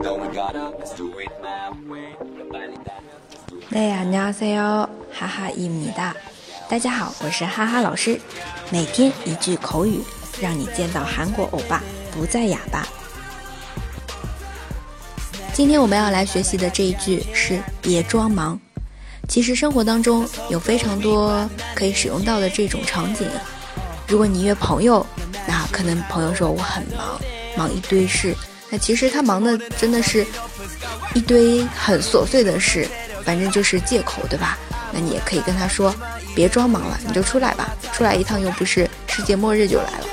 大家好，我是哈哈伊米达。大家好，我是哈哈老师。每天一句口语，让你见到韩国欧巴不再哑巴。今天我们要来学习的这一句是“别装忙”。其实生活当中有非常多可以使用到的这种场景。如果你约朋友，那可能朋友说我很忙，忙一堆事。那其实他忙的真的是一堆很琐碎的事，反正就是借口，对吧？那你也可以跟他说，别装忙了，你就出来吧，出来一趟又不是世界末日就来了。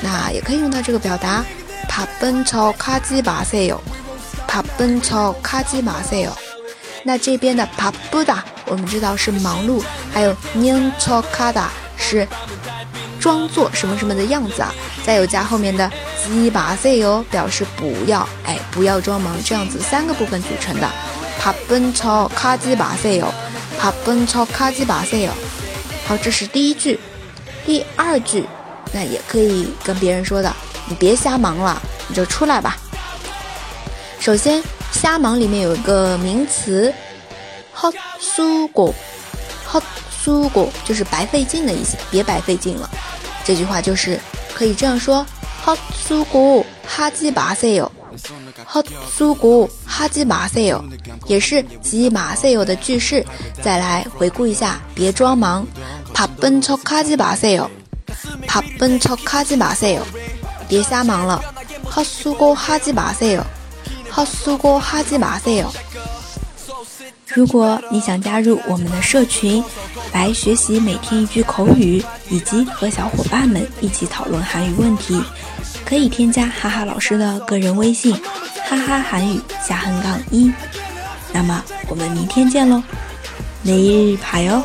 那也可以用到这个表达，怕奔超卡基马塞哟。帕奔超卡基马塞哦，那这边的帕布达我们知道是忙碌，还有宁超卡达是装作什么什么的样子啊，再有加后面的鸡巴塞哟，表示不要，哎，不要装忙，这样子三个部分组成的。帕奔超卡基马塞哟，帕奔超卡基马塞哟。好，这是第一句，第二句，那也可以跟别人说的，你别瞎忙了，你就出来吧。首先，瞎忙里面有一个名词，hot 苏果，hot 苏果就是白费劲的意思，别白费劲了。这句话就是可以这样说，hot 苏果哈基马塞哟，hot 苏果哈基马塞哟，也是基马塞哟的句式。再来回顾一下，别装忙，帕奔超卡基马塞哟，帕奔超卡基马塞哟，别瞎忙了，hot 苏果哈基马塞哟。好，苏过哈基马塞哟！如果你想加入我们的社群，来学习每天一句口语，以及和小伙伴们一起讨论韩语问题，可以添加哈哈老师的个人微信：哈哈韩语下横杠一。那么我们明天见喽，每日爬哟！